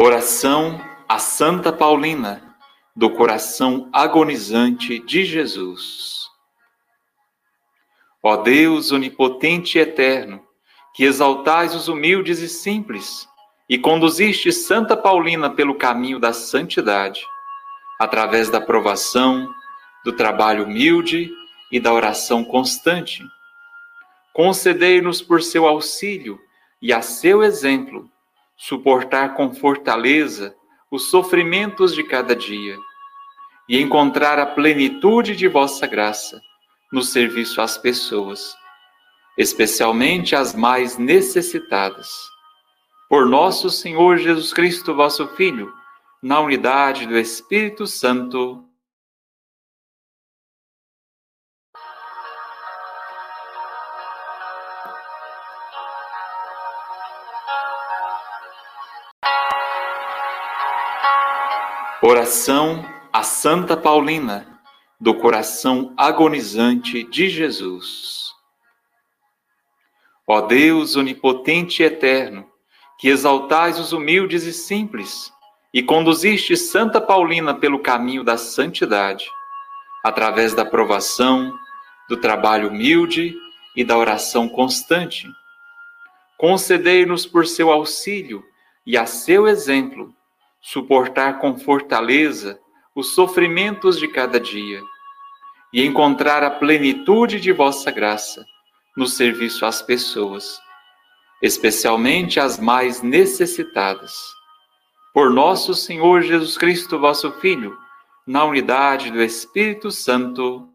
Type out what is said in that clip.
Oração a Santa Paulina, do coração agonizante de Jesus. Ó Deus onipotente e eterno, que exaltais os humildes e simples e conduziste Santa Paulina pelo caminho da santidade, através da provação, do trabalho humilde e da oração constante. Concedei-nos por seu auxílio e a seu exemplo suportar com fortaleza os sofrimentos de cada dia e encontrar a plenitude de vossa graça no serviço às pessoas, especialmente às mais necessitadas. Por nosso Senhor Jesus Cristo, vosso Filho, na unidade do Espírito Santo. Oração a Santa Paulina, do coração agonizante de Jesus. Ó Deus onipotente e eterno, que exaltais os humildes e simples, e conduziste Santa Paulina pelo caminho da santidade, através da provação, do trabalho humilde e da oração constante. Concedei-nos por seu auxílio e a seu exemplo suportar com fortaleza os sofrimentos de cada dia e encontrar a plenitude de vossa graça no serviço às pessoas, especialmente as mais necessitadas. Por nosso Senhor Jesus Cristo, vosso Filho, na unidade do Espírito Santo.